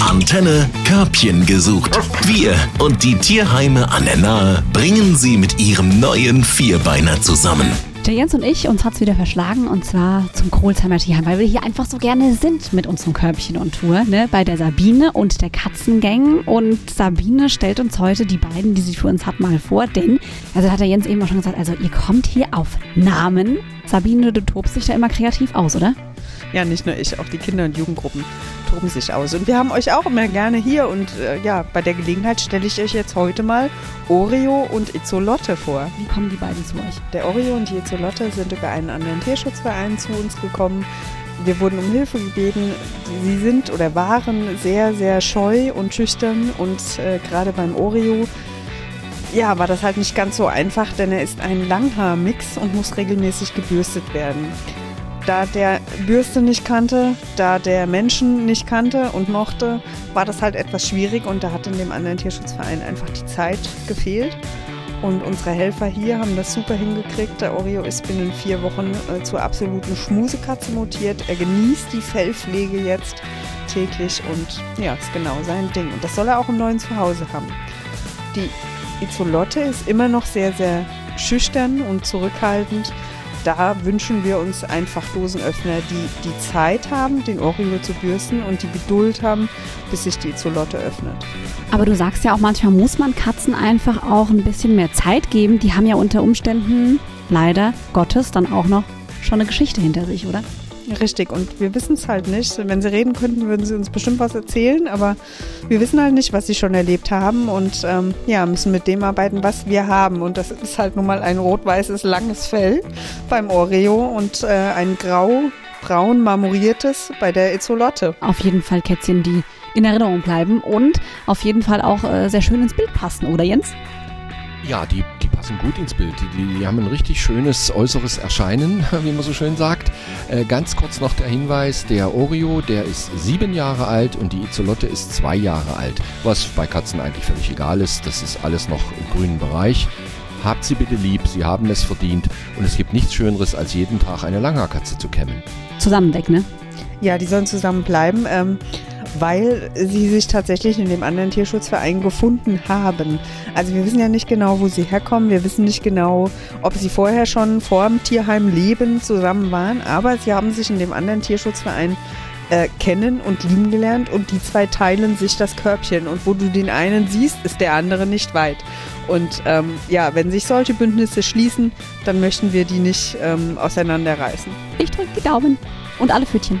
Antenne Körbchen gesucht. Wir und die Tierheime an der Nahe bringen sie mit ihrem neuen Vierbeiner zusammen. Der Jens und ich, uns hat's wieder verschlagen und zwar zum Kohlsheimer Tierheim, weil wir hier einfach so gerne sind mit unserem Körbchen und Tour, ne? Bei der Sabine und der Katzengang. Und Sabine stellt uns heute die beiden, die sie für uns hat, mal vor, denn, also hat der Jens eben auch schon gesagt, also ihr kommt hier auf Namen. Sabine, du tobst dich da immer kreativ aus, oder? Ja, nicht nur ich, auch die Kinder- und Jugendgruppen toben sich aus. Und wir haben euch auch immer gerne hier und äh, ja, bei der Gelegenheit stelle ich euch jetzt heute mal Oreo und Izzolotte vor. Wie kommen die beiden zu euch? Der Oreo und die Izzolotte sind über einen anderen Tierschutzverein zu uns gekommen. Wir wurden um Hilfe gebeten. Sie sind oder waren sehr, sehr scheu und schüchtern und äh, gerade beim Oreo ja, war das halt nicht ganz so einfach, denn er ist ein Langhaarmix und muss regelmäßig gebürstet werden da der Bürste nicht kannte, da der Menschen nicht kannte und mochte, war das halt etwas schwierig und da hat in dem anderen Tierschutzverein einfach die Zeit gefehlt. Und unsere Helfer hier haben das super hingekriegt. Der Oreo ist binnen vier Wochen äh, zur absoluten Schmusekatze mutiert. Er genießt die Fellpflege jetzt täglich und ja, ist genau sein Ding. Und das soll er auch im neuen Zuhause haben. Die Izolotte ist immer noch sehr, sehr schüchtern und zurückhaltend da wünschen wir uns einfach Dosenöffner, die die Zeit haben, den Oreo zu bürsten und die Geduld haben, bis sich die Zolotte öffnet. Aber du sagst ja auch, manchmal muss man Katzen einfach auch ein bisschen mehr Zeit geben. Die haben ja unter Umständen leider Gottes dann auch noch schon eine Geschichte hinter sich, oder? Richtig, und wir wissen es halt nicht. Wenn sie reden könnten, würden sie uns bestimmt was erzählen, aber wir wissen halt nicht, was sie schon erlebt haben und ähm, ja, müssen mit dem arbeiten, was wir haben. Und das ist halt nun mal ein rot-weißes, langes Fell beim Oreo und äh, ein grau-braun marmoriertes bei der Izzolotte. Auf jeden Fall Kätzchen, die in Erinnerung bleiben und auf jeden Fall auch äh, sehr schön ins Bild passen, oder Jens? Ja, die, die passen gut ins Bild. Die, die haben ein richtig schönes äußeres Erscheinen, wie man so schön sagt. Äh, ganz kurz noch der Hinweis, der Oreo, der ist sieben Jahre alt und die Izolotte ist zwei Jahre alt. Was bei Katzen eigentlich völlig egal ist. Das ist alles noch im grünen Bereich. Habt sie bitte lieb, sie haben es verdient und es gibt nichts Schöneres, als jeden Tag eine Langhaarkatze zu kämmen. Zusammen weg, ne? Ja, die sollen zusammen bleiben. Ähm weil sie sich tatsächlich in dem anderen Tierschutzverein gefunden haben. Also wir wissen ja nicht genau, wo sie herkommen. Wir wissen nicht genau, ob sie vorher schon vor dem Tierheim leben zusammen waren. Aber sie haben sich in dem anderen Tierschutzverein äh, kennen und lieben gelernt und die zwei teilen sich das Körbchen. Und wo du den einen siehst, ist der andere nicht weit. Und ähm, ja, wenn sich solche Bündnisse schließen, dann möchten wir die nicht ähm, auseinanderreißen. Ich drücke die Daumen und alle Pfötchen.